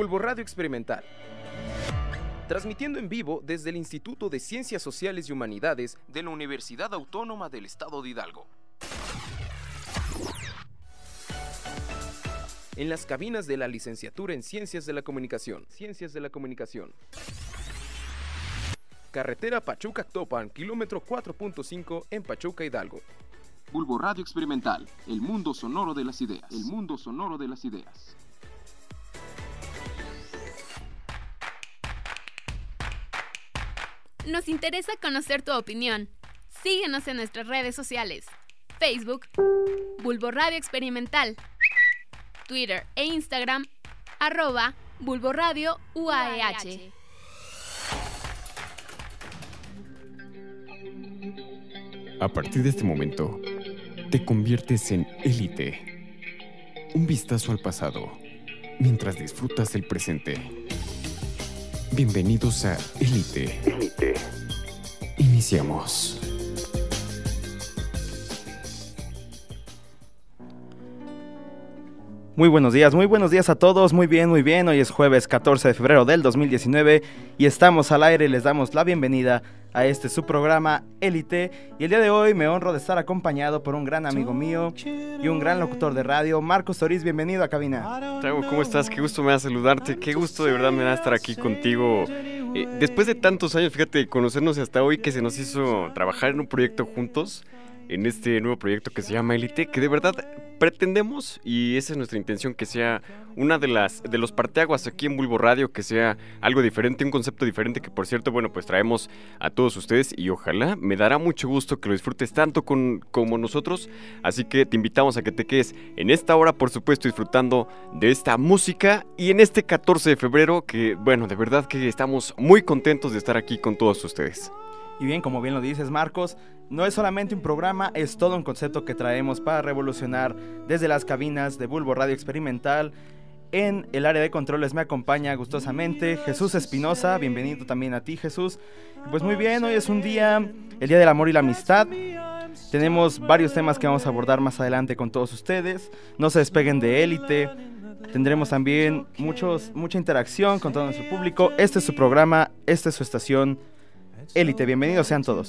Bulbo Radio Experimental. Transmitiendo en vivo desde el Instituto de Ciencias Sociales y Humanidades de la Universidad Autónoma del Estado de Hidalgo. En las cabinas de la licenciatura en Ciencias de la Comunicación. Ciencias de la Comunicación. Carretera Pachuca-Topan, kilómetro 4.5 en Pachuca, Hidalgo. Bulbo Radio Experimental, el mundo sonoro de las ideas. El mundo sonoro de las ideas. Nos interesa conocer tu opinión. Síguenos en nuestras redes sociales. Facebook, Bulbo Radio Experimental. Twitter e Instagram, arroba UAEH. A partir de este momento, te conviertes en élite. Un vistazo al pasado, mientras disfrutas el presente. Bienvenidos a Élite. Élite. Iniciamos. Muy buenos días, muy buenos días a todos, muy bien, muy bien. Hoy es jueves 14 de febrero del 2019 y estamos al aire les damos la bienvenida a este su programa Élite. Y el día de hoy me honro de estar acompañado por un gran amigo mío y un gran locutor de radio, Marcos Toriz. Bienvenido a cabina. Tago, ¿cómo estás? Qué gusto me da saludarte, qué gusto de verdad me da estar aquí contigo. Eh, después de tantos años, fíjate, conocernos hasta hoy que se nos hizo trabajar en un proyecto juntos en este nuevo proyecto que se llama Elite, que de verdad pretendemos y esa es nuestra intención que sea una de las de los parteaguas aquí en Bulbo Radio, que sea algo diferente, un concepto diferente que por cierto, bueno, pues traemos a todos ustedes y ojalá me dará mucho gusto que lo disfrutes tanto con, como nosotros, así que te invitamos a que te quedes en esta hora, por supuesto, disfrutando de esta música y en este 14 de febrero que, bueno, de verdad que estamos muy contentos de estar aquí con todos ustedes. Y bien, como bien lo dices, Marcos, no es solamente un programa, es todo un concepto que traemos para revolucionar desde las cabinas de Bulbo Radio Experimental. En el área de controles me acompaña gustosamente Jesús Espinosa, bienvenido también a ti Jesús. Pues muy bien, hoy es un día, el Día del Amor y la Amistad. Tenemos varios temas que vamos a abordar más adelante con todos ustedes. No se despeguen de élite. Tendremos también muchos, mucha interacción con todo nuestro público. Este es su programa, esta es su estación Élite. Bienvenidos sean todos.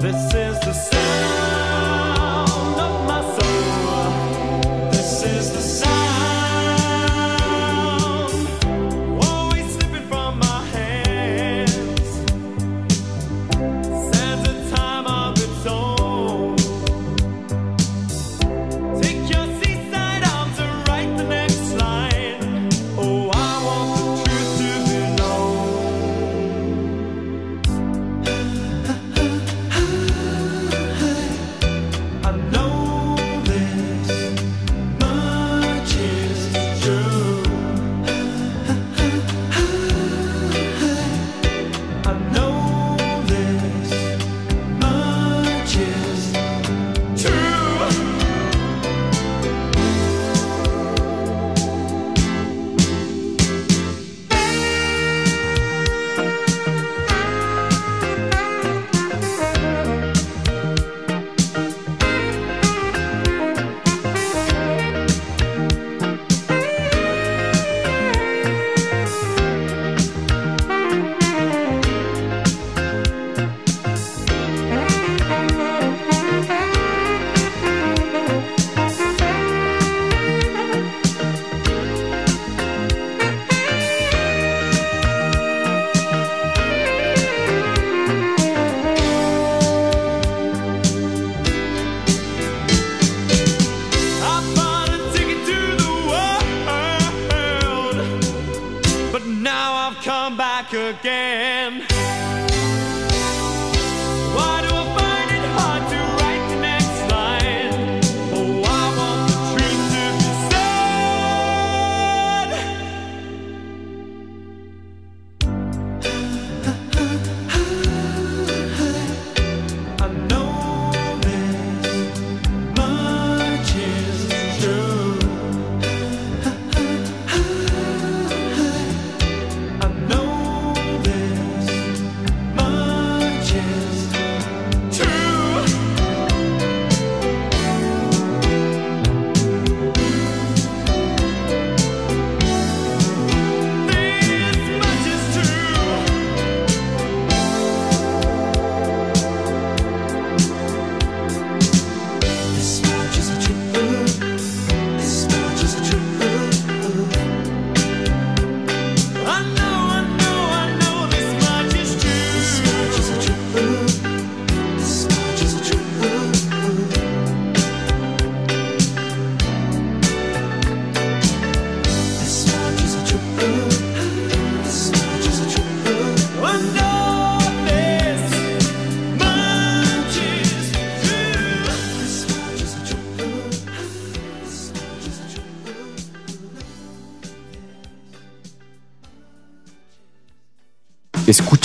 This is the sound again.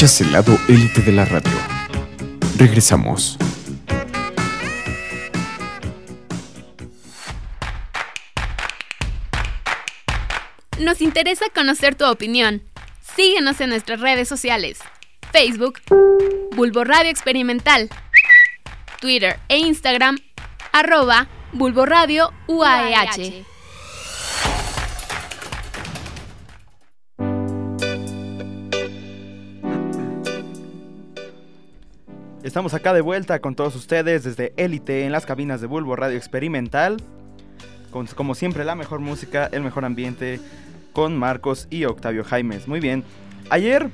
El lado élite de la radio. Regresamos. Nos interesa conocer tu opinión. Síguenos en nuestras redes sociales. Facebook, Bulbo Radio Experimental. Twitter e Instagram, arroba Bulbo UAEH. Estamos acá de vuelta con todos ustedes desde Élite en las cabinas de Bulbo Radio Experimental. Con, como siempre, la mejor música, el mejor ambiente con Marcos y Octavio Jaimes. Muy bien. Ayer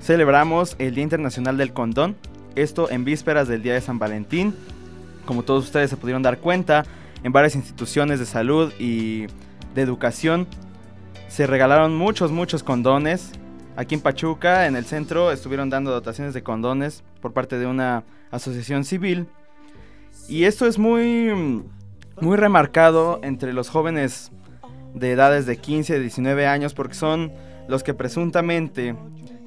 celebramos el Día Internacional del Condón. Esto en vísperas del Día de San Valentín. Como todos ustedes se pudieron dar cuenta, en varias instituciones de salud y de educación se regalaron muchos, muchos condones. Aquí en Pachuca, en el centro, estuvieron dando dotaciones de condones por parte de una asociación civil. Y esto es muy, muy remarcado entre los jóvenes de edades de 15 a 19 años porque son los que presuntamente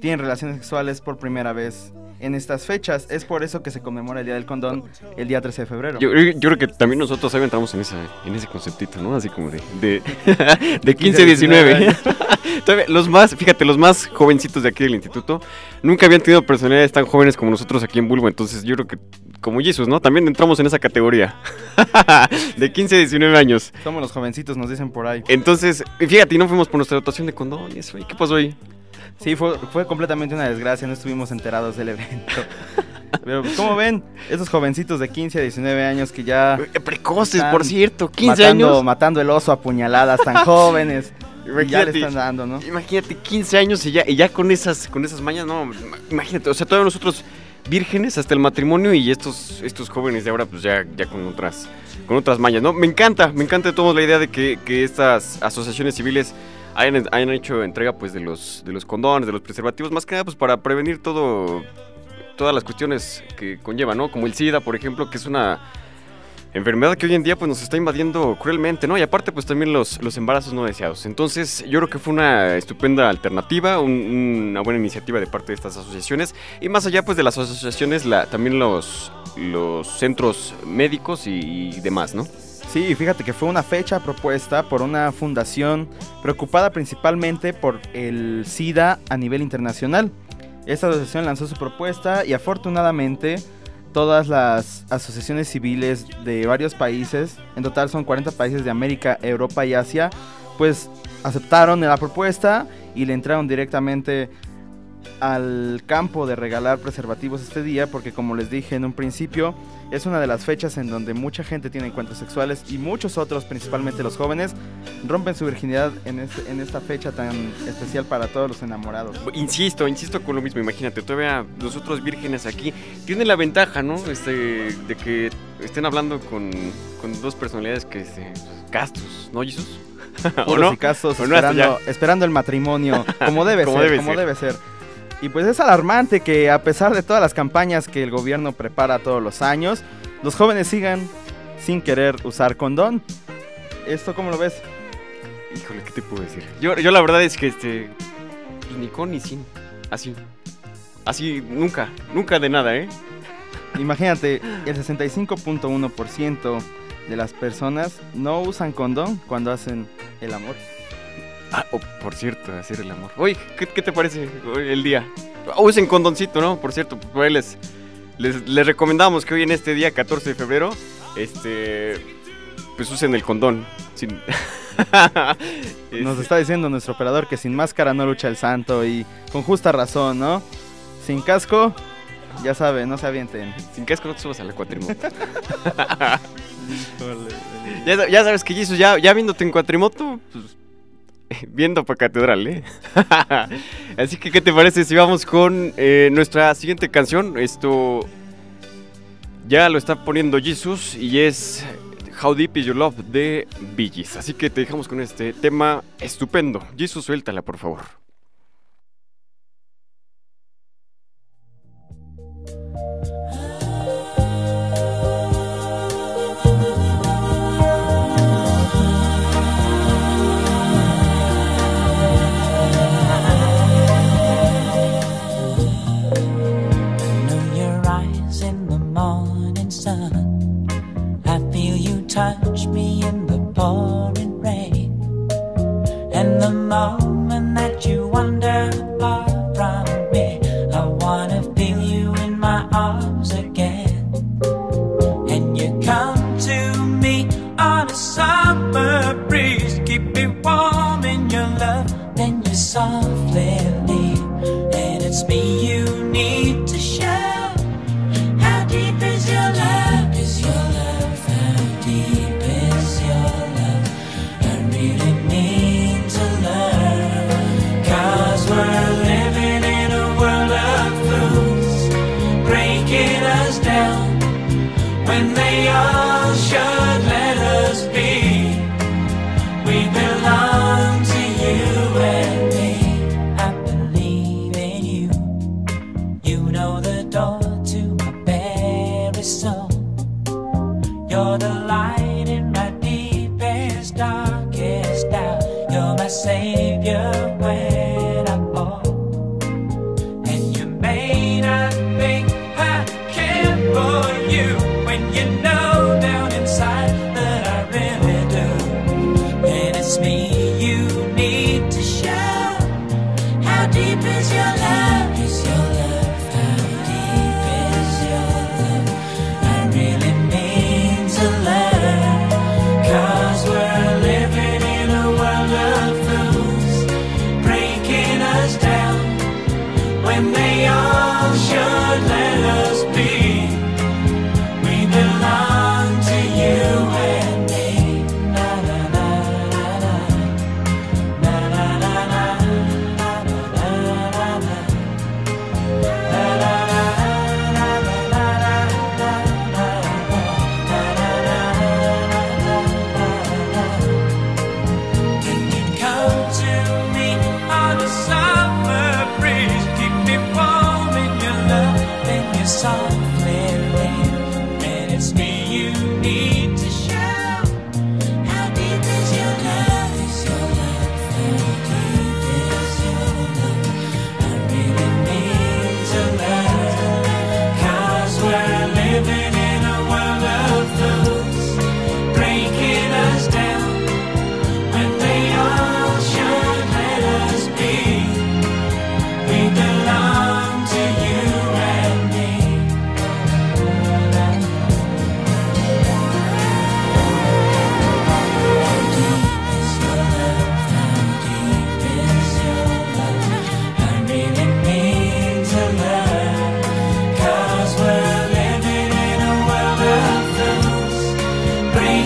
tienen relaciones sexuales por primera vez en estas fechas. Es por eso que se conmemora el Día del Condón el día 13 de febrero. Yo, yo creo que también nosotros ahí entramos en, esa, en ese conceptito, ¿no? Así como de, de, de 15 a 19. Todavía los más, fíjate, los más jovencitos de aquí del instituto nunca habían tenido personalidades tan jóvenes como nosotros aquí en Bulbo. Entonces yo creo que, como Jesus, ¿no? También entramos en esa categoría. de 15 a 19 años. Somos los jovencitos, nos dicen por ahí. Entonces, fíjate, y no fuimos por nuestra dotación de condón y eso. ¿Y qué pasó ahí? Sí, fue, fue completamente una desgracia, no estuvimos enterados del evento. Pero, pues, como ven, esos jovencitos de 15 a 19 años que ya Eh, Precoces, Están por cierto, 15 matando, años. matando el oso a puñaladas tan jóvenes. y ya le Imagínate. están dando, ¿no? Imagínate, 15 años y ya, y ya con esas con esas mañas, no, imagínate, o sea, todavía nosotros vírgenes hasta el matrimonio y estos estos jóvenes de ahora pues ya ya con otras con otras mañas, ¿no? Me encanta, me encanta de todos la idea de que, que estas asociaciones civiles hayan, hayan hecho entrega pues de los de los condones, de los preservativos, más que nada pues para prevenir todo todas las cuestiones que conlleva, ¿no? Como el SIDA, por ejemplo, que es una enfermedad que hoy en día pues nos está invadiendo cruelmente, ¿no? Y aparte pues también los, los embarazos no deseados. Entonces yo creo que fue una estupenda alternativa, un- una buena iniciativa de parte de estas asociaciones. Y más allá pues de las asociaciones, la, también los, los centros médicos y, y demás, ¿no? Sí, fíjate que fue una fecha propuesta por una fundación preocupada principalmente por el SIDA a nivel internacional. Esta asociación lanzó su propuesta y afortunadamente todas las asociaciones civiles de varios países, en total son 40 países de América, Europa y Asia, pues aceptaron la propuesta y le entraron directamente al campo de regalar preservativos este día porque como les dije en un principio es una de las fechas en donde mucha gente tiene encuentros sexuales y muchos otros, principalmente los jóvenes, rompen su virginidad en, este- en esta fecha tan especial para todos los enamorados. Insisto, insisto con lo mismo, imagínate, todavía nosotros vírgenes aquí tienen la ventaja, ¿no? Este, de que estén hablando con, con dos personalidades que este, castos, ¿no, Jesus? ¿O no? y casos, ¿O no esperando, esperando el matrimonio, como debe Como ser, debe como ser. debe ser. Y pues es alarmante que a pesar de todas las campañas que el gobierno prepara todos los años, los jóvenes sigan sin querer usar condón. ¿Esto cómo lo ves? Híjole, ¿qué te puedo decir? Yo, yo la verdad es que este. pues, ni con ni sin. Así. Así, nunca. Nunca de nada, ¿eh? Imagínate, el 65.1% de las personas no usan condón cuando hacen el amor. Ah, oh, por cierto, hacer el amor. Oye, ¿qué, qué te parece hoy el día? Usen condoncito, ¿no? Por cierto, pues, les, les, les recomendamos que hoy en este día, 14 de febrero, este. Pues usen el condón. Sin... Nos Este, está diciendo nuestro operador que sin máscara no lucha el santo y con justa razón, ¿no? Sin casco, ya sabe, no se avienten. Sin casco no te subas a la cuatrimoto. ya, sa- ya sabes que Jesus, ya, ya viéndote en cuatrimoto, pues, viendo para catedral, ¿eh? Así que, ¿qué te parece si vamos con eh, nuestra siguiente canción? Esto ya lo está poniendo Jesus y es How Deep Is Your Love de Gees. Así que te dejamos con este tema estupendo. Jesus, suéltala, por favor. How deep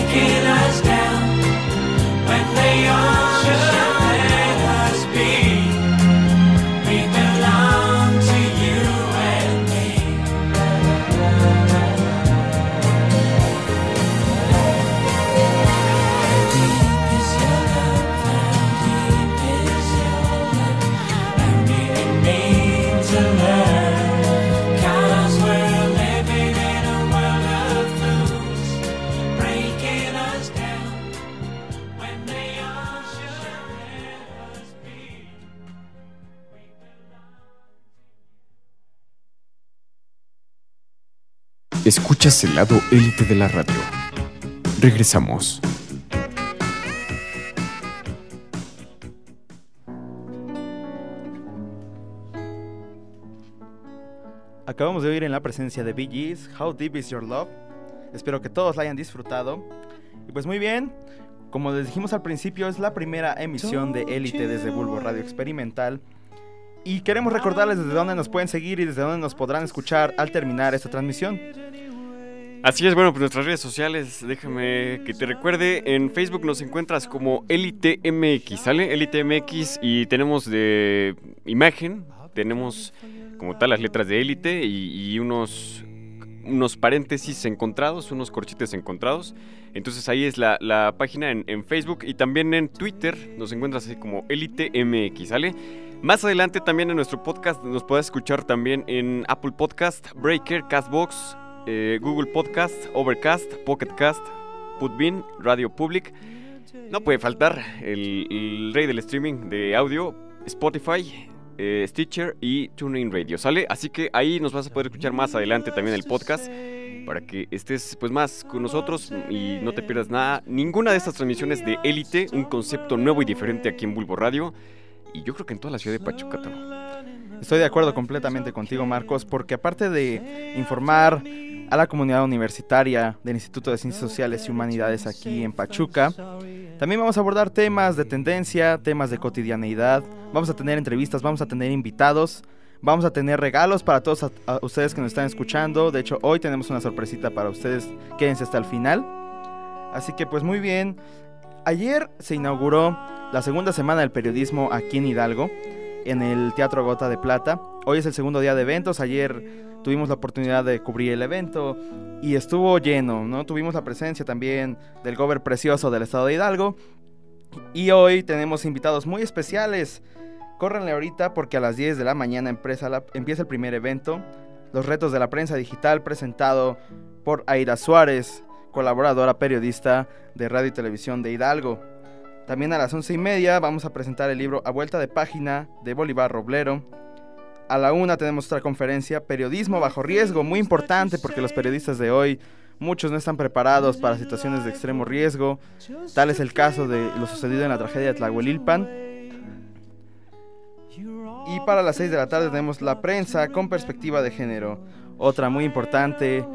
can I? Escuchas el lado élite de la radio. Regresamos. Acabamos de oír en la presencia de Bee Gees, How Deep Is Your Love. Espero que todos la hayan disfrutado. Y pues muy bien, como les dijimos al principio, es la primera emisión de Élite desde Bulbo Radio Experimental. Y queremos recordarles desde dónde nos pueden seguir y desde dónde nos podrán escuchar al terminar esta transmisión. Así es, bueno, pues nuestras redes sociales, déjame que te recuerde, en Facebook nos encuentras como Elite MX, ¿sale? Elite MX y tenemos de imagen, tenemos como tal las letras de Elite y, unos, unos paréntesis encontrados, unos corchetes encontrados. Entonces ahí es la, la página en, en Facebook y también en Twitter nos encuentras así como Elite MX, ¿sale? Más adelante también en nuestro podcast nos puedes escuchar también en Apple Podcast, Breaker, Castbox, eh, Google Podcast, Overcast, Pocket Cast, Putbin, Radio Public. No puede faltar el, el rey del streaming de audio, Spotify, eh, Stitcher y TuneIn Radio, ¿sale? Así que ahí nos vas a poder escuchar más adelante también el podcast para que estés pues más con nosotros y no te pierdas nada, ninguna de estas transmisiones de Élite, un concepto nuevo y diferente aquí en Bulbo Radio y yo creo que en toda la ciudad de Pachuca también. Estoy de acuerdo completamente contigo, Marcos, porque aparte de informar a la comunidad universitaria del Instituto de Ciencias Sociales y Humanidades aquí en Pachuca, también vamos a abordar temas de tendencia, temas de cotidianeidad, vamos a tener entrevistas, vamos a tener invitados, vamos a tener regalos para todos a- ustedes que nos están escuchando. De hecho, hoy tenemos una sorpresita para ustedes, quédense hasta el final. Así que pues muy bien, ayer se inauguró la segunda semana del periodismo aquí en Hidalgo en el Teatro Gota de Plata. Hoy es el segundo día de eventos. Ayer tuvimos la oportunidad de cubrir el evento y estuvo lleno, ¿no? Tuvimos la presencia también del gober precioso del estado de Hidalgo. Y hoy tenemos invitados muy especiales. Córrenle ahorita porque a las 10 de la mañana empieza el primer evento. Los retos de la prensa digital presentado por Aida Suárez, colaboradora periodista de Radio y Televisión de Hidalgo. También a las once y media vamos a presentar el libro A Vuelta de Página de Bolívar Roblero. A la una tenemos otra conferencia, Periodismo bajo riesgo, muy importante porque los periodistas de hoy, muchos no están preparados para situaciones de extremo riesgo. Tal es el caso de lo sucedido en la tragedia de Tlahuelilpan. Y para las 6 de la tarde tenemos la prensa con perspectiva de género. Otra muy importante,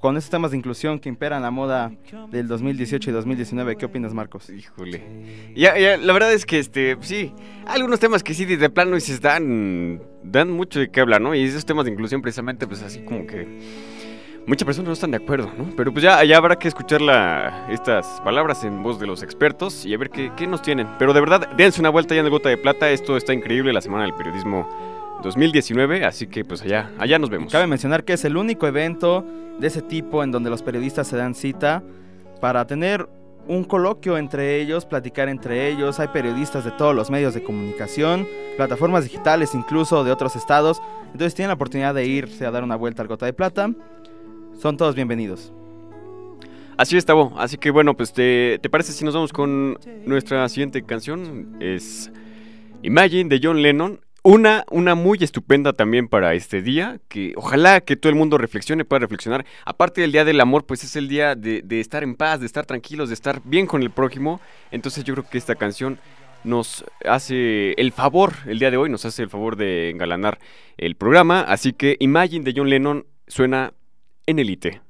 con estos temas de inclusión que imperan la moda del 2018 y 2019. ¿Qué opinas, Marcos? Híjole. Ya, ya, la verdad es que este, sí, hay algunos temas que sí de plano dices dan, dan mucho de qué hablar, ¿no? Y esos temas de inclusión precisamente, pues así como que muchas personas no están de acuerdo, ¿no? Pero pues ya, ya habrá que escuchar la, estas palabras en voz de los expertos y a ver qué, qué nos tienen. Pero de verdad, dense una vuelta ya en el Gota de Plata, esto está increíble, la Semana del Periodismo 2019, así que pues allá, allá nos vemos. Cabe mencionar que es el único evento de ese tipo en donde los periodistas se dan cita para tener un coloquio entre ellos, platicar entre ellos. Hay periodistas de todos los medios de comunicación, plataformas digitales incluso de otros estados. Entonces tienen la oportunidad de irse a dar una vuelta al Gota de Plata. Son todos bienvenidos. Así es, Tavo. Así que bueno, pues te, ¿te parece si nos vamos con nuestra siguiente canción? Es Imagine de John Lennon. Una, una muy estupenda también para este día, que ojalá que todo el mundo reflexione, pueda reflexionar. Aparte del Día del Amor, pues es el día de, estar en paz, de estar tranquilos, de estar bien con el prójimo. Entonces yo creo que esta canción nos hace el favor, el día de hoy nos hace el favor de engalanar el programa. Así que Imagine de John Lennon suena en Elite.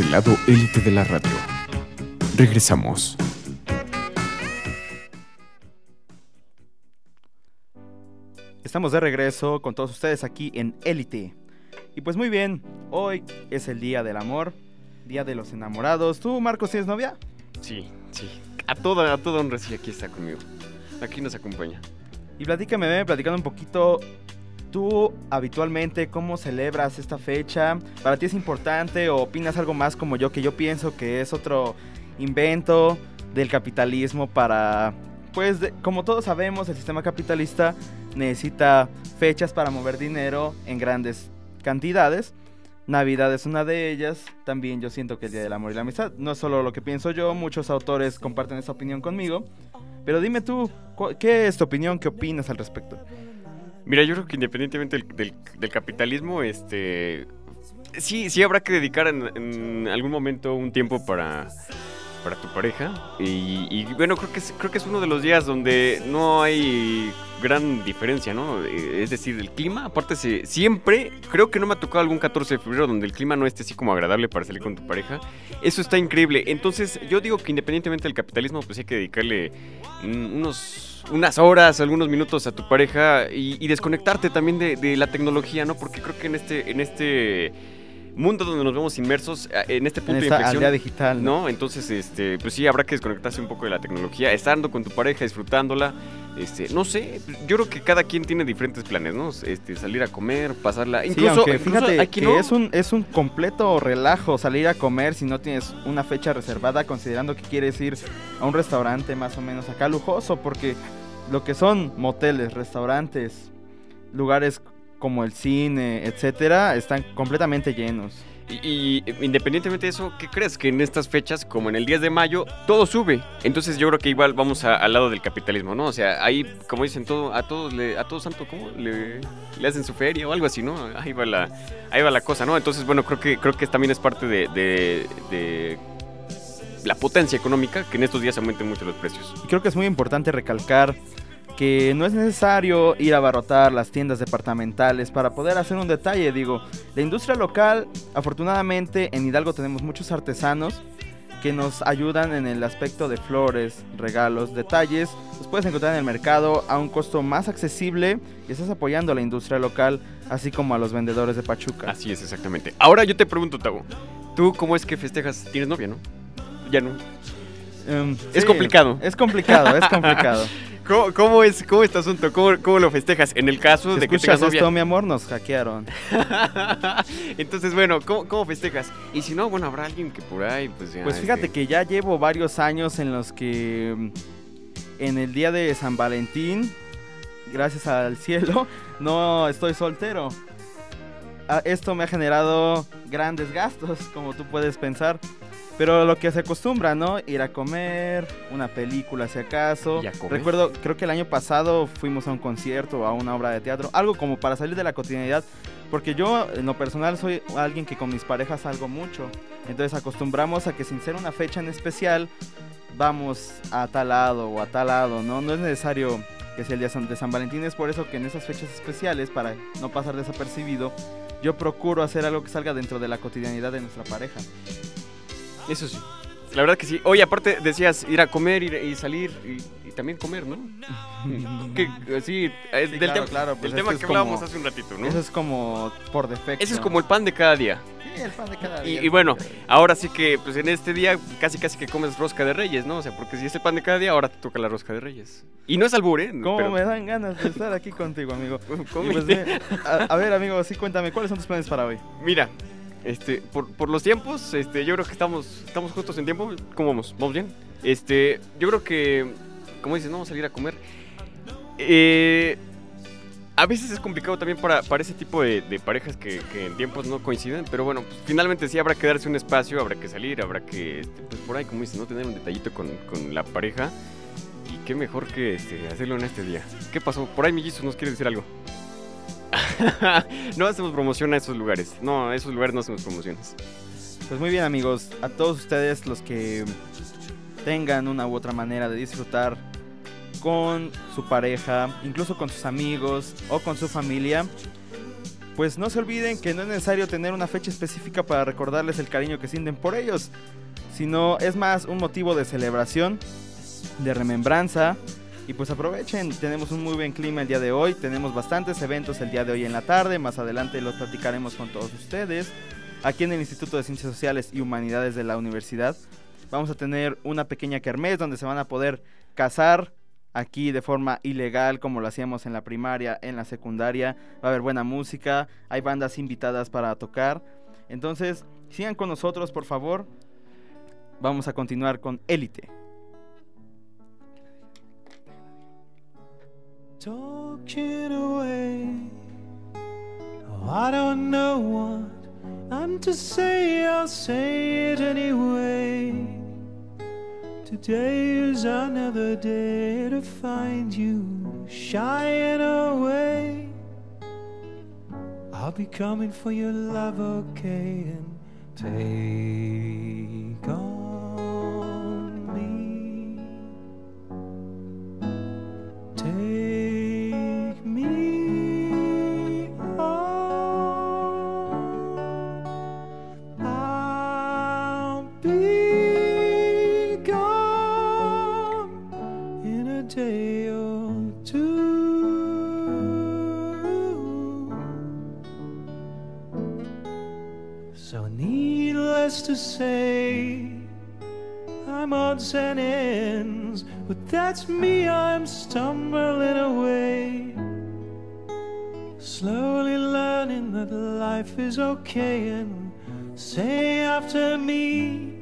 El lado élite de la radio. Regresamos. Estamos de regreso con todos ustedes aquí en Élite. Y pues muy bien, hoy es el día del amor, día de los enamorados. ¿Tú, Marcos, tienes novia? Sí, sí. A toda, a toda honra sí aquí está conmigo. Aquí nos acompaña. Y platícame, ven platicando un poquito. ¿Tú habitualmente cómo celebras esta fecha? ¿Para ti es importante o opinas algo más como yo que yo pienso que es otro invento del capitalismo para... Pues como todos sabemos, el sistema capitalista necesita fechas para mover dinero en grandes cantidades. Navidad es una de ellas. También yo siento que el Día del Amor y la Amistad. No es solo lo que pienso yo, muchos autores comparten esta opinión conmigo. Pero dime tú, ¿qué es tu opinión? ¿Qué opinas al respecto? Mira, yo creo que independientemente del, capitalismo, este. Sí, sí habrá que dedicar en, algún momento un tiempo para, para tu pareja. Y, bueno, creo que, es, creo que es uno de los días donde no hay gran diferencia, ¿no? Eh, Es decir, el clima, aparte, siempre, creo que no me ha tocado algún 14 de febrero donde el clima no esté así como agradable para salir con tu pareja. Eso está increíble. Entonces, yo digo que independientemente del capitalismo, pues hay que dedicarle mm, unos unas horas, algunos minutos a tu pareja y, y desconectarte también de, de la tecnología, ¿no? Porque creo que en este, en este mundo donde nos vemos inmersos, eh, en este En punto esta de inflexión, digital. ¿no? ¿no? Entonces, este, pues sí, habrá que desconectarse un poco de la tecnología, estando con tu pareja, disfrutándola. Este, no sé, yo creo que cada quien tiene diferentes planes, ¿no? Este, salir a comer, pasarla. Sí, Incluso, aunque incluso fíjate hay que no. es, un, es un completo relajo salir a comer si no tienes una fecha reservada, considerando que quieres ir a un restaurante más o menos acá lujoso, porque lo que son moteles, restaurantes, lugares como el cine, etcétera, están completamente llenos. Y, y independientemente de eso, ¿qué crees? Que en estas fechas, como en el 10 de mayo, todo sube. Entonces yo creo que igual vamos a- al lado del capitalismo, ¿no? O sea, ahí, como dicen, todo, a todos le, a todos santo, ¿cómo? Le, le hacen su feria o algo así, ¿no? Ahí va la, ahí va la cosa, ¿no? Entonces, bueno, creo que, creo que también es parte de, de- de la potencia económica que en estos días aumenten mucho los precios. Y creo que es muy importante recalcar que no es necesario ir a abarrotar las tiendas departamentales para poder hacer un detalle. Digo, la industria local, afortunadamente en Hidalgo tenemos muchos artesanos que nos ayudan en el aspecto de flores, regalos, detalles. Los puedes encontrar en el mercado a un costo más accesible y estás apoyando a la industria local, así como a los vendedores de Pachuca. Así es, exactamente. Ahora yo te pregunto, Tavo, ¿tú cómo es que festejas? ¿Tienes novia, no? Ya no. Em, Es sí, complicado. Es complicado, es complicado. ¿Cómo, cómo es cómo este asunto? ¿Cómo, cómo lo festejas? En el caso Si de que tengas novia. esto, mi amor, nos hackearon. Entonces, bueno, ¿cómo, cómo festejas? Y si no, bueno, habrá alguien que por ahí, pues ya. Pues fíjate este, que ya llevo varios años en los que mm, en el día de San Valentín, gracias al cielo, no estoy soltero. Ah, Esto me ha generado grandes gastos, como tú puedes pensar. Pero lo que se acostumbra, ¿no? Ir a comer, una película si acaso. ¿Y a comer? Recuerdo, creo que el año pasado fuimos a un concierto, a una obra de teatro, algo como para salir de la cotidianidad. Porque yo, en lo personal, soy alguien que con mis parejas salgo mucho. Entonces acostumbramos a que sin ser una fecha en especial, vamos a tal lado o a tal lado, ¿no? No es necesario que sea el día de San Valentín, es por eso que en esas fechas especiales, para no pasar desapercibido, yo procuro hacer algo que salga dentro de la cotidianidad de nuestra pareja. Eso sí. La verdad que sí. Oye, aparte decías ir a comer ir- y salir y, y también comer, ¿no? que, sí, es del, claro, tema, claro, pues del tema que que, hablábamos como- hace un ratito, ¿no? Eso es como por defecto. Ese es como el pan de cada día. Sí, el pan de cada día. y bueno, ahora sí que pues en este día casi casi que comes rosca de reyes, ¿no? O sea, porque si es el pan de cada día, ahora te toca la rosca de reyes. Y no es albur, ¿eh? ¿Cómo Pero- me dan ganas de estar aquí contigo, amigo? Pues, a, a ver, amigo, sí, cuéntame, ¿cuáles son tus planes para hoy? Mira, Este, por, por los tiempos, este, yo creo que estamos, estamos justos en tiempo. ¿Cómo vamos? ¿Vamos bien? Este, yo creo que, como dices, no vamos a salir a comer. Eh, a veces es complicado también para, para ese tipo de, de parejas que, que en tiempos no coinciden, pero bueno, pues, finalmente sí habrá que darse un espacio, habrá que salir, habrá que, este, pues por ahí, como dices, ¿no? Tener un detallito con, con la pareja. Y qué mejor que este, hacerlo en este día. ¿Qué pasó? Por ahí, Millizos, ¿nos quiere decir algo? no hacemos promoción a esos lugares. No, a esos lugares no hacemos promociones. Pues muy bien amigos, a todos ustedes los que tengan una u otra manera de disfrutar con su pareja, incluso con sus amigos o con su familia, pues no se olviden que no es necesario tener una fecha específica para recordarles el cariño que sienten por ellos, sino es más un motivo de celebración, de remembranza. Y pues aprovechen, tenemos un muy buen clima el día de hoy, tenemos bastantes eventos el día de hoy en la tarde, más adelante los platicaremos con todos ustedes. Aquí en el Instituto de Ciencias Sociales y Humanidades de la Universidad vamos a tener una pequeña kermés donde se van a poder casar aquí de forma ilegal como lo hacíamos en la primaria, en la secundaria. Va a haber buena música, hay bandas invitadas para tocar. Entonces, sigan con nosotros, por favor. Vamos a continuar con Élite. Talking away. Oh, I don't know what I'm to say, I'll say it anyway. Today is another day to find you shying away. I'll be coming for your love, okay, and take needless to say, I'm odds and ends, but that's me, I'm stumbling away. Slowly learning that life is okay, and say after me,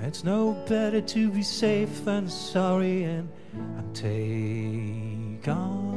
it's no better to be safe than sorry, and, and take on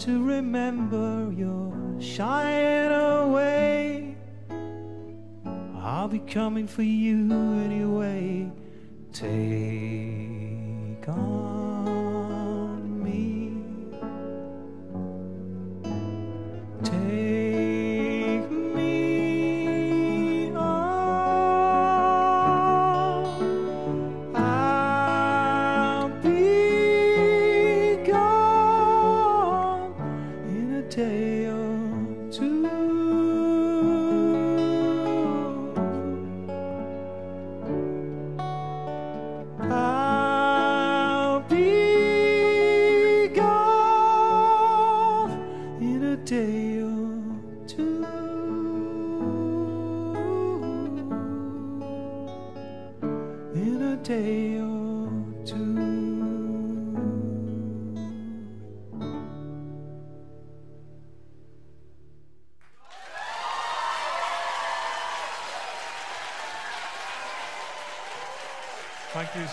to remember. You're shying away. I'll be coming for you anyway. Take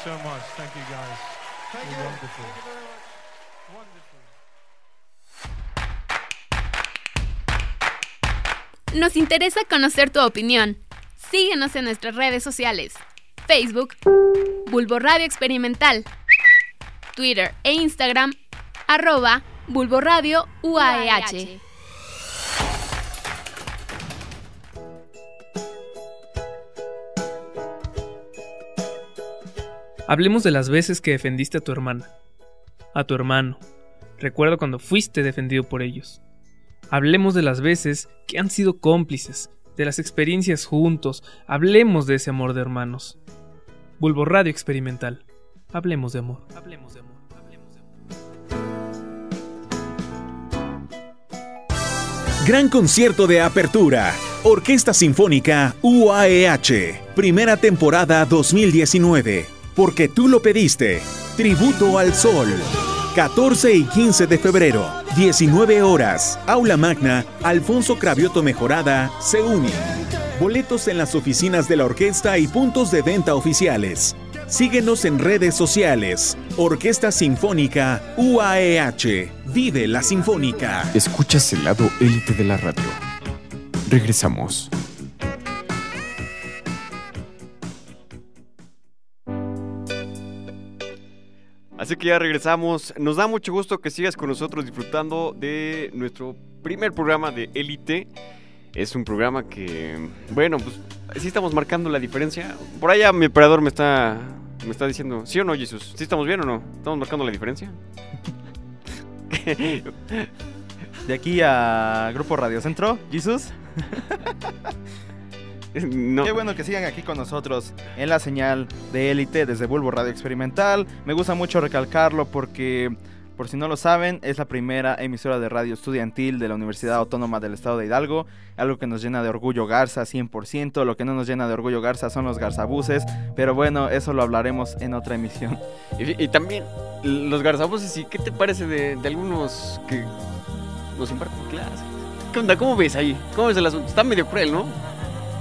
so much. Thank you, guys. You're wonderful. Wonderful. Nos interesa conocer tu opinión. Síguenos en nuestras redes sociales. Facebook, Bulbo Radio Experimental. Twitter e Instagram, arroba Bulbo Radio UAEH. Hablemos de las veces que defendiste a tu hermana, a tu hermano. Recuerdo cuando fuiste defendido por ellos. Hablemos de las veces que han sido cómplices, de las experiencias juntos. Hablemos de ese amor de hermanos. Bulbo Radio Experimental. Hablemos de amor. Hablemos de amor. Gran concierto de apertura. Orquesta Sinfónica UAEH. Primera temporada 2019. Porque tú lo pediste. Tributo al Sol. 14 y 15 de febrero, 19 horas. Aula Magna, Alfonso Cravioto Mejorada, se une. Boletos en las oficinas de la orquesta y puntos de venta oficiales. Síguenos en redes sociales. Orquesta Sinfónica UAEH. Vive la Sinfónica. Escuchas el lado élite de la radio. Regresamos. Así que ya regresamos. Nos da mucho gusto que sigas con nosotros disfrutando de nuestro primer programa de Élite. Es un programa que, bueno, pues sí estamos marcando la diferencia. Por allá mi operador me está, me está diciendo, ¿sí o no, Jesús? ¿Sí estamos bien o no? ¿Estamos marcando la diferencia? De aquí a Grupo Radio Centro, Jesus. No. Qué bueno que sigan aquí con nosotros en la señal de élite desde Bulbo Radio Experimental. Me gusta mucho recalcarlo porque, por si no lo saben, es la primera emisora de radio estudiantil de la Universidad Autónoma del Estado de Hidalgo. Algo que nos llena de orgullo Garza 100%. Lo que no nos llena de orgullo Garza son los garzabuses. Pero bueno, eso lo hablaremos en otra emisión. Y, y también los garzabuses, ¿y qué te parece de, de algunos que nos imparten clases? ¿Qué onda? ¿Cómo ves ahí? ¿Cómo ves el asunto? Está medio cruel, ¿no?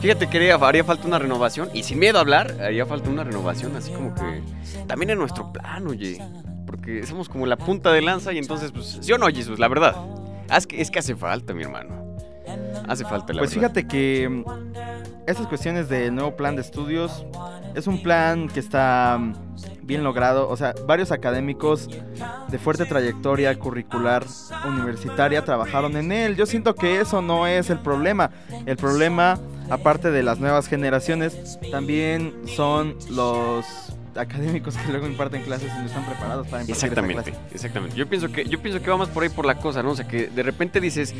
Fíjate que haría, falta una renovación, y sin miedo a hablar, haría falta una renovación, así como que también en nuestro plan, oye. Porque somos como la punta de lanza y entonces, pues, ¿sí o no, Jesús? La verdad. Es que, es que hace falta, mi hermano. Hace falta, la Pues verdad. fíjate que mm, estas cuestiones del nuevo plan de estudios es un plan que está bien logrado. O sea, varios académicos de fuerte trayectoria curricular universitaria trabajaron en él. Yo siento que eso no es el problema. El problema, aparte de las nuevas generaciones, también son los académicos que luego imparten clases y no están preparados para impartir esa Exactamente, clase. exactamente. Yo pienso que yo pienso que va más por ahí por la cosa, ¿no? O sea, que de repente dices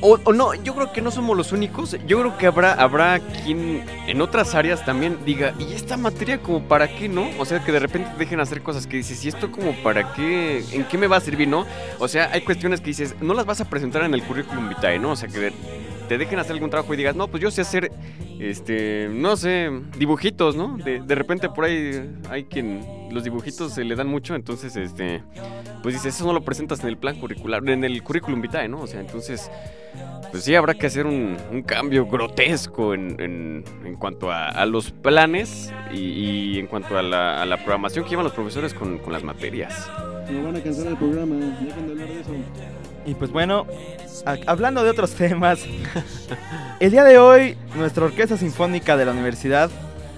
o, o no, yo creo que no somos los únicos. Yo creo que habrá habrá quien en otras áreas también diga, "¿Y esta materia como para qué, no?" O sea, que de repente te dejen hacer cosas que dices, "¿Y esto como para qué? ¿En qué me va a servir, no?" O sea, hay cuestiones que dices, "No las vas a presentar en el currículum vitae, ¿no?" O sea, que te dejen hacer algún trabajo y digas, "No, pues yo sé hacer este, no sé, dibujitos, ¿no?" De, de repente por ahí hay quien los dibujitos se le dan mucho, entonces este pues dices, "Eso no lo presentas en el plan curricular, en el currículum vitae, ¿no?" O sea, entonces pues sí, habrá que hacer un, cambio grotesco en, en- en cuanto a, los planes y, y en cuanto a la, a la programación que llevan los profesores con, con las materias. No van a cansar el programa, dejen de hablar de eso. Y pues bueno, hablando de otros temas, el día de hoy nuestra Orquesta Sinfónica de la Universidad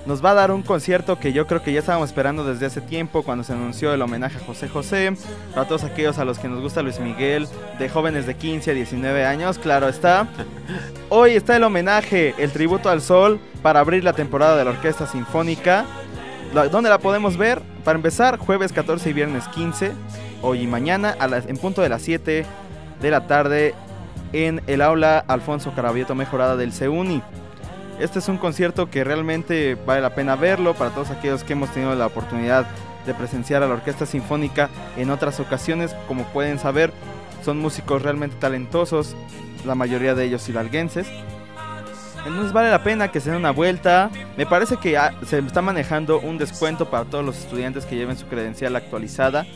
nos va a dar un concierto que yo creo que ya estábamos esperando desde hace tiempo cuando se anunció el homenaje a José José, para todos aquellos a los que nos gusta Luis Miguel, de jóvenes de 15 a 19 años, claro está. Hoy está el homenaje, el tributo al sol, para abrir la temporada de la Orquesta Sinfónica. ¿Dónde la podemos ver? Para empezar, jueves 14 y viernes 15, hoy y mañana, en punto de las 7 de la tarde, en el aula Alfonso Carabieto Mejorada del CEUNI. Este es un concierto que realmente vale la pena verlo para todos aquellos que hemos tenido la oportunidad de presenciar a la Orquesta Sinfónica en otras ocasiones. Como pueden saber, son músicos realmente talentosos, la mayoría de ellos hidalguenses. Entonces vale la pena que se den una vuelta. Me parece que ah, se está manejando un descuento para todos los estudiantes que lleven su credencial actualizada.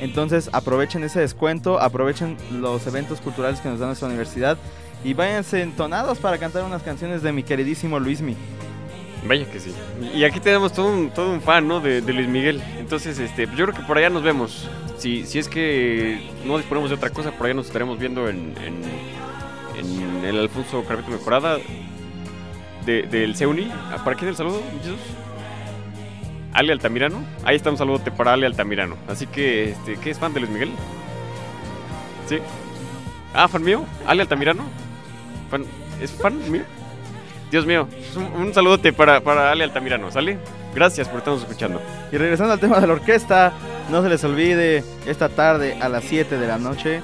Entonces aprovechen ese descuento, aprovechen los eventos culturales que nos da nuestra universidad y váyanse entonados para cantar unas canciones de mi queridísimo Luismi. Vaya que sí. Y aquí tenemos todo un, todo un fan, ¿no? De, Luis Miguel. Entonces, este, yo creo que por allá nos vemos. Si, si es que no disponemos de otra cosa, por allá nos estaremos viendo en, en, el Alfonso Carpeta Mejorada de- del Seuni. Ah, ¿Para quién el saludo? Ale Altamirano. Ahí está un saludote para Ale Altamirano. Así que, este, ¿qué es fan de Luis Miguel? Sí. Ah, fan mío. Ale Altamirano. ¿Es fan mío? Dios mío. Un, un saludote para, para Ale Altamirano, ¿sale? Gracias por estarnos escuchando. Y regresando al tema de la orquesta, no se les olvide esta tarde a las 7 de la noche,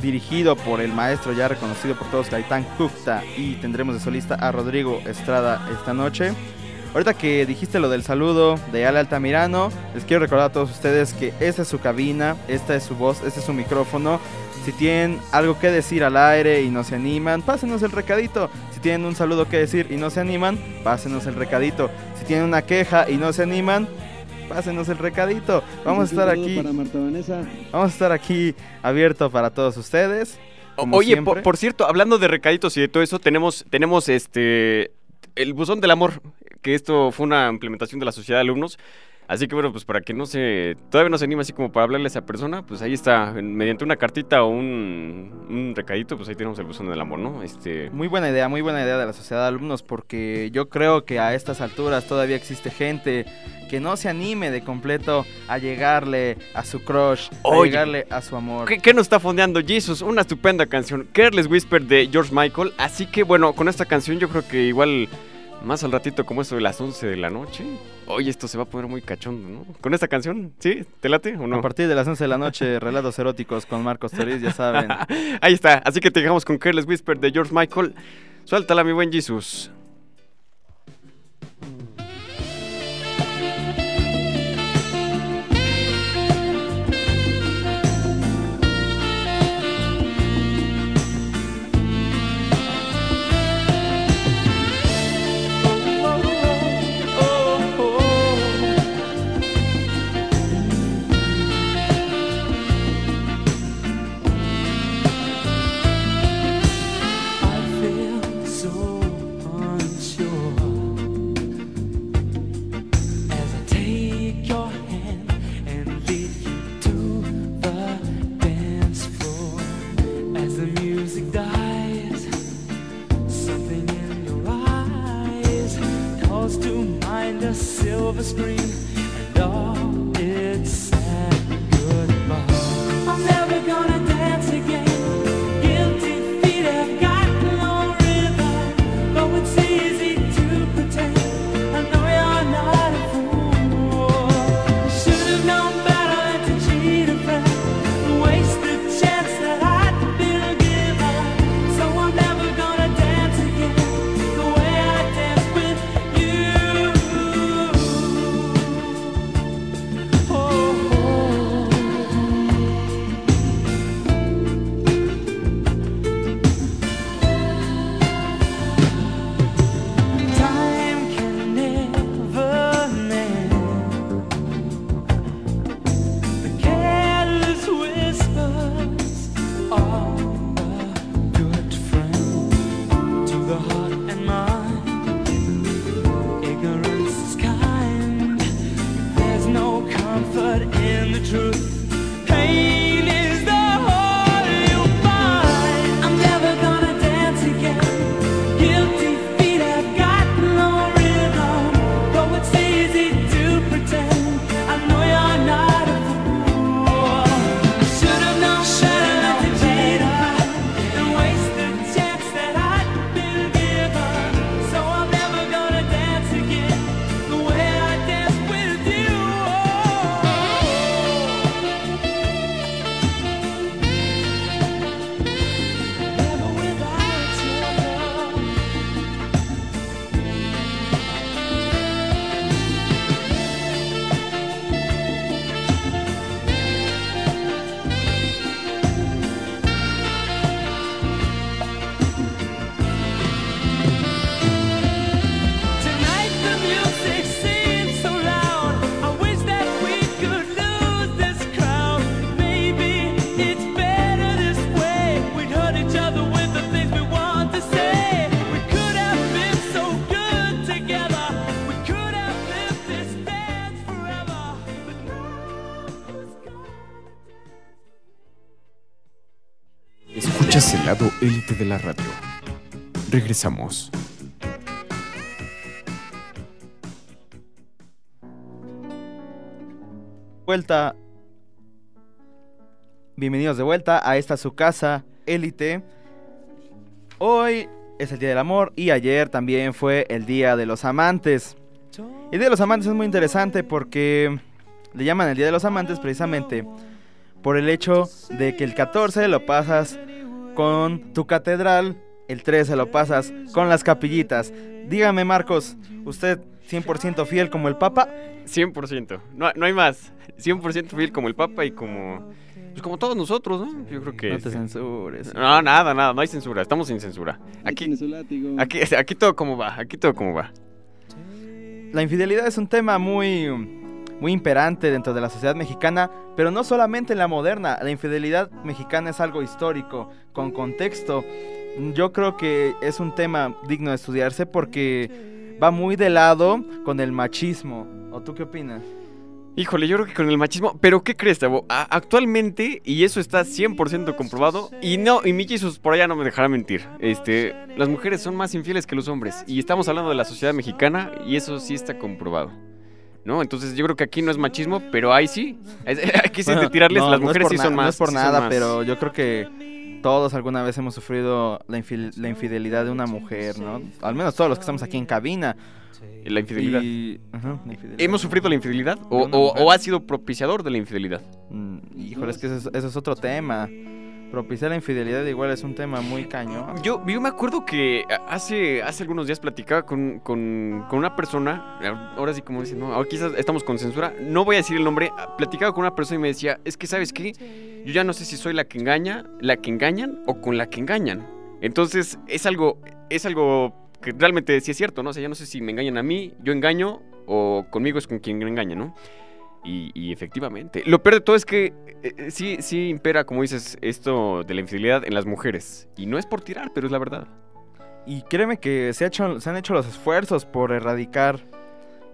dirigido por el maestro ya reconocido por todos, Gaitán Cupta, y tendremos de solista a Rodrigo Estrada esta noche. Ahorita que dijiste lo del saludo de Ale Altamirano, les quiero recordar a todos ustedes que esta es su cabina, esta es su voz, este es su micrófono. Si tienen algo que decir al aire y no se animan, pásenos el recadito. Si tienen un saludo que decir y no se animan, pásenos el recadito. Si tienen una queja y no se animan, pásenos el recadito. Vamos a estar aquí. Para Marta Vanessa. Vamos a estar aquí abierto para todos ustedes. como Oye, por, por cierto, hablando de recaditos y de todo eso, tenemos, tenemos este el buzón del amor, que esto fue una implementación de la sociedad de alumnos. Así que bueno, pues para que no se, todavía no se anime así como para hablarle a esa persona, pues ahí está, mediante una cartita o un, un recadito, pues ahí tenemos el buzón del amor, ¿no? Este, Muy buena idea, muy buena idea de la sociedad de alumnos, porque yo creo que a estas alturas todavía existe gente que no se anime de completo a llegarle a su crush, a llegarle a su amor. ¿Qué, qué nos está fondeando Jesus? Una estupenda canción, Careless Whisper de George Michael. Así que bueno, con esta canción yo creo que igual más al ratito como esto de las 11 de la noche. Oye, esto se va a poner muy cachondo, ¿no? Con esta canción, ¿sí? ¿Te late o no? A partir de las 11 de la noche, relatos eróticos con Marcos Toriz, ya saben. Ahí está, así que te dejamos con Careless Whisper de George Michael. Suéltala, mi buen Jesus. La radio. Regresamos. Vuelta. Bienvenidos de vuelta a esta su casa, élite. Hoy es el Día del Amor y ayer también fue el Día de los Amantes. El Día de los Amantes es muy interesante porque le llaman el Día de los Amantes precisamente por el hecho de que el 14 lo pasas con tu catedral, el 13 lo pasas con las capillitas. Dígame Marcos, ¿usted 100% fiel como el Papa? 100%. No, no hay más. 100% fiel como el Papa y como. Pues como todos nosotros, ¿no? Yo creo que. No te censures. No, nada, nada. No hay censura. Estamos sin censura. Aquí, aquí, aquí todo como va. Aquí todo como va. La infidelidad es un tema muy, muy imperante dentro de la sociedad mexicana, pero no solamente en la moderna. La infidelidad mexicana es algo histórico, con contexto. Yo creo que es un tema digno de estudiarse porque va muy de lado con el machismo. ¿O tú qué opinas? Híjole, yo creo que con el machismo. Pero ¿qué crees, Tavo? A- actualmente, y eso está 100% comprobado, y no, y mi Jesus por allá no me dejará mentir. Este, las mujeres son más infieles que los hombres. Y estamos hablando de la sociedad mexicana, y eso sí está comprobado. ¿No? Entonces yo creo que aquí no es machismo, pero ahí sí. Aquí sí es de tirarles, no, las no es mujeres por sí son más. No es por nada, pero yo creo que todos alguna vez hemos sufrido la, infil- la infidelidad de una mujer, ¿no? Al menos todos los que estamos aquí en cabina. La infidelidad. Y- ajá, la infidelidad. ¿Hemos sufrido la infidelidad? ¿O, o- ha sido propiciador de la infidelidad? Mm, Híjole, es que ese es, ese es otro tema. Propiciar la infidelidad igual es un tema muy cañón. Yo, yo me acuerdo que hace, hace algunos días platicaba con, con- con una persona, ahora sí como dicen, no, ahora quizás estamos con censura, no voy a decir el nombre, platicaba con una persona y me decía, es que sabes qué, yo ya no sé si soy la que engaña, la que engañan o con la que engañan. Entonces es algo, es algo que realmente sí es cierto, ¿no? O sea, ya no sé si me engañan a mí, yo engaño o conmigo es con quien engaña, ¿no? Y, efectivamente. Lo peor de todo es que eh, eh, sí, sí impera, como dices, esto de la infidelidad en las mujeres. Y no es por tirar, pero es la verdad. Y créeme que se, hecho, se han hecho los esfuerzos por erradicar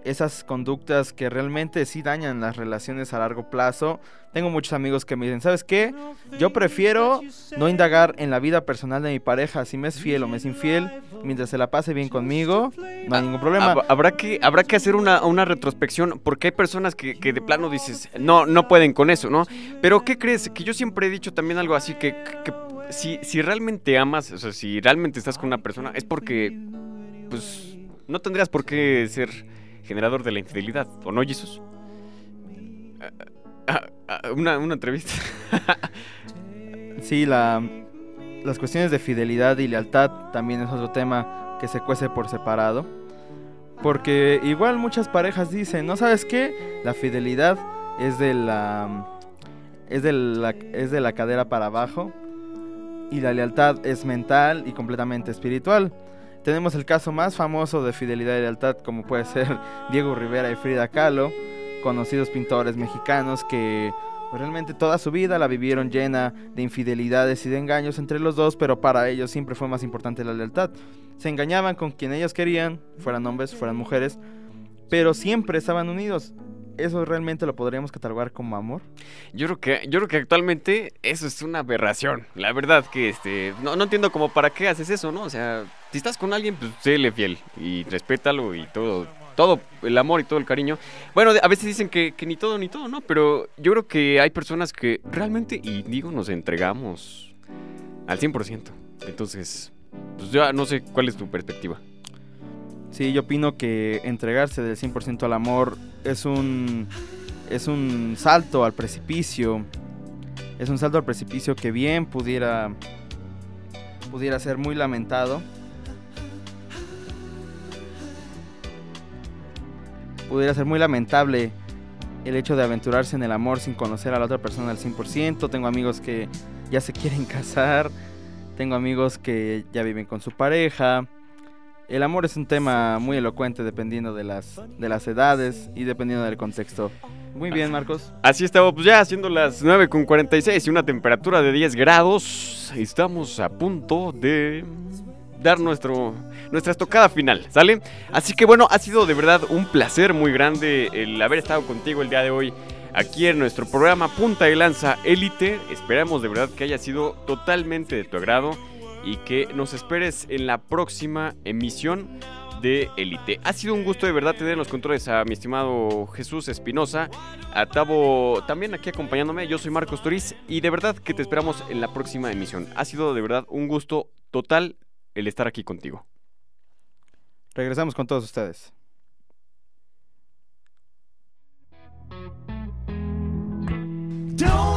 esas conductas que realmente sí dañan las relaciones a largo plazo. Tengo muchos amigos que me dicen, ¿sabes qué? Yo prefiero no indagar en la vida personal de mi pareja, si me es fiel o me es infiel, mientras se la pase bien conmigo, no hay ningún problema. Hab- Habrá que, habrá que hacer una, una retrospección, porque hay personas que, que de plano dices, no, no pueden con eso, ¿no? Pero ¿qué crees? Que yo siempre he dicho también algo así, que, que si, si realmente amas, o sea, si realmente estás con una persona, es porque, pues, no tendrías por qué ser generador de la infidelidad, ¿o no, Jesús? Ah, ah, ah, Una, una entrevista. Sí, la, las cuestiones de fidelidad y lealtad también es otro tema que se cuece por separado. Porque igual muchas parejas dicen, ¿no sabes qué? La fidelidad es de la, es de la, es de la cadera para abajo y la lealtad es mental y completamente espiritual. Tenemos el caso más famoso de fidelidad y lealtad como puede ser Diego Rivera y Frida Kahlo, conocidos pintores mexicanos que pues, realmente toda su vida la vivieron llena de infidelidades y de engaños entre los dos, pero para ellos siempre fue más importante la lealtad. Se engañaban con quien ellos querían, fueran hombres, fueran mujeres, pero siempre estaban unidos. ¿Eso realmente lo podríamos catalogar como amor? Yo creo que, yo creo que actualmente eso es una aberración. La verdad que este. No, no entiendo como para qué haces eso, ¿no? O sea, si estás con alguien, pues séle fiel. Y respétalo y todo. Todo el amor y todo el cariño. Bueno, a veces dicen que, que ni todo ni todo, ¿no? Pero yo creo que hay personas que realmente, y digo, nos entregamos al 100%. Entonces, pues ya no sé cuál es tu perspectiva. Sí, yo opino que entregarse del 100% al amor es un es un salto al precipicio. Es un salto al precipicio que bien pudiera pudiera ser muy lamentado. Pudiera ser muy lamentable el hecho de aventurarse en el amor sin conocer a la otra persona al 100%. Tengo amigos que ya se quieren casar. Tengo amigos que ya viven con su pareja. El amor es un tema muy elocuente dependiendo de las, de las edades y dependiendo del contexto. Muy bien, Marcos. Así estamos, pues ya siendo las 9.46 y una temperatura de 10 grados. Estamos a punto de dar nuestro, nuestra estocada final, ¿sale? Así que bueno, ha sido de verdad un placer muy grande el haber estado contigo el día de hoy aquí en nuestro programa Punta de Lanza Élite. Esperamos de verdad que haya sido totalmente de tu agrado y que nos esperes en la próxima emisión de Élite. Ha sido un gusto de verdad tener en los controles a mi estimado Jesús Espinosa, a Tavo también aquí acompañándome. Yo soy Marcos Toriz y de verdad que te esperamos en la próxima emisión. Ha sido de verdad un gusto total el estar aquí contigo. Regresamos con todos ustedes. Don't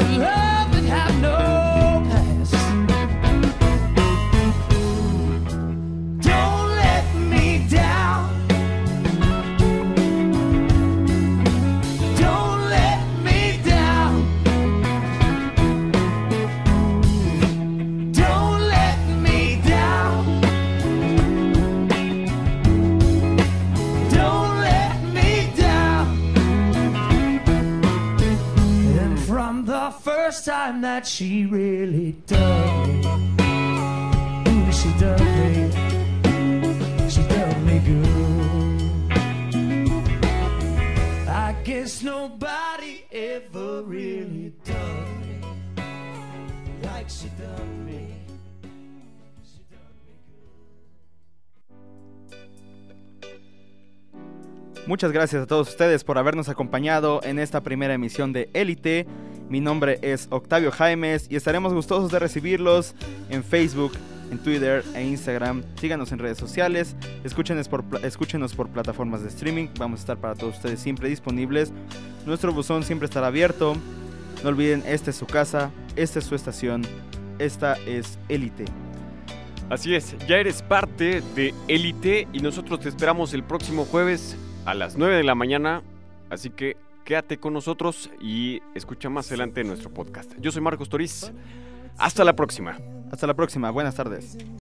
It's a love she really Muchas gracias a todos ustedes por habernos acompañado en esta primera emisión de Élite. Mi nombre es Octavio Jaimes y estaremos gustosos de recibirlos en Facebook, en Twitter e Instagram. Síganos en redes sociales, escúchenos por, escúchenos por plataformas de streaming. Vamos a estar para todos ustedes siempre disponibles. Nuestro buzón siempre estará abierto. No olviden, esta es su casa, esta es su estación, esta es Élite. Así es, ya eres parte de Élite y nosotros te esperamos el próximo jueves a las 9 de la mañana. Así que quédate con nosotros y escucha más adelante nuestro podcast. Yo soy Marcos Toriz. Hasta la próxima. Hasta la próxima, buenas tardes.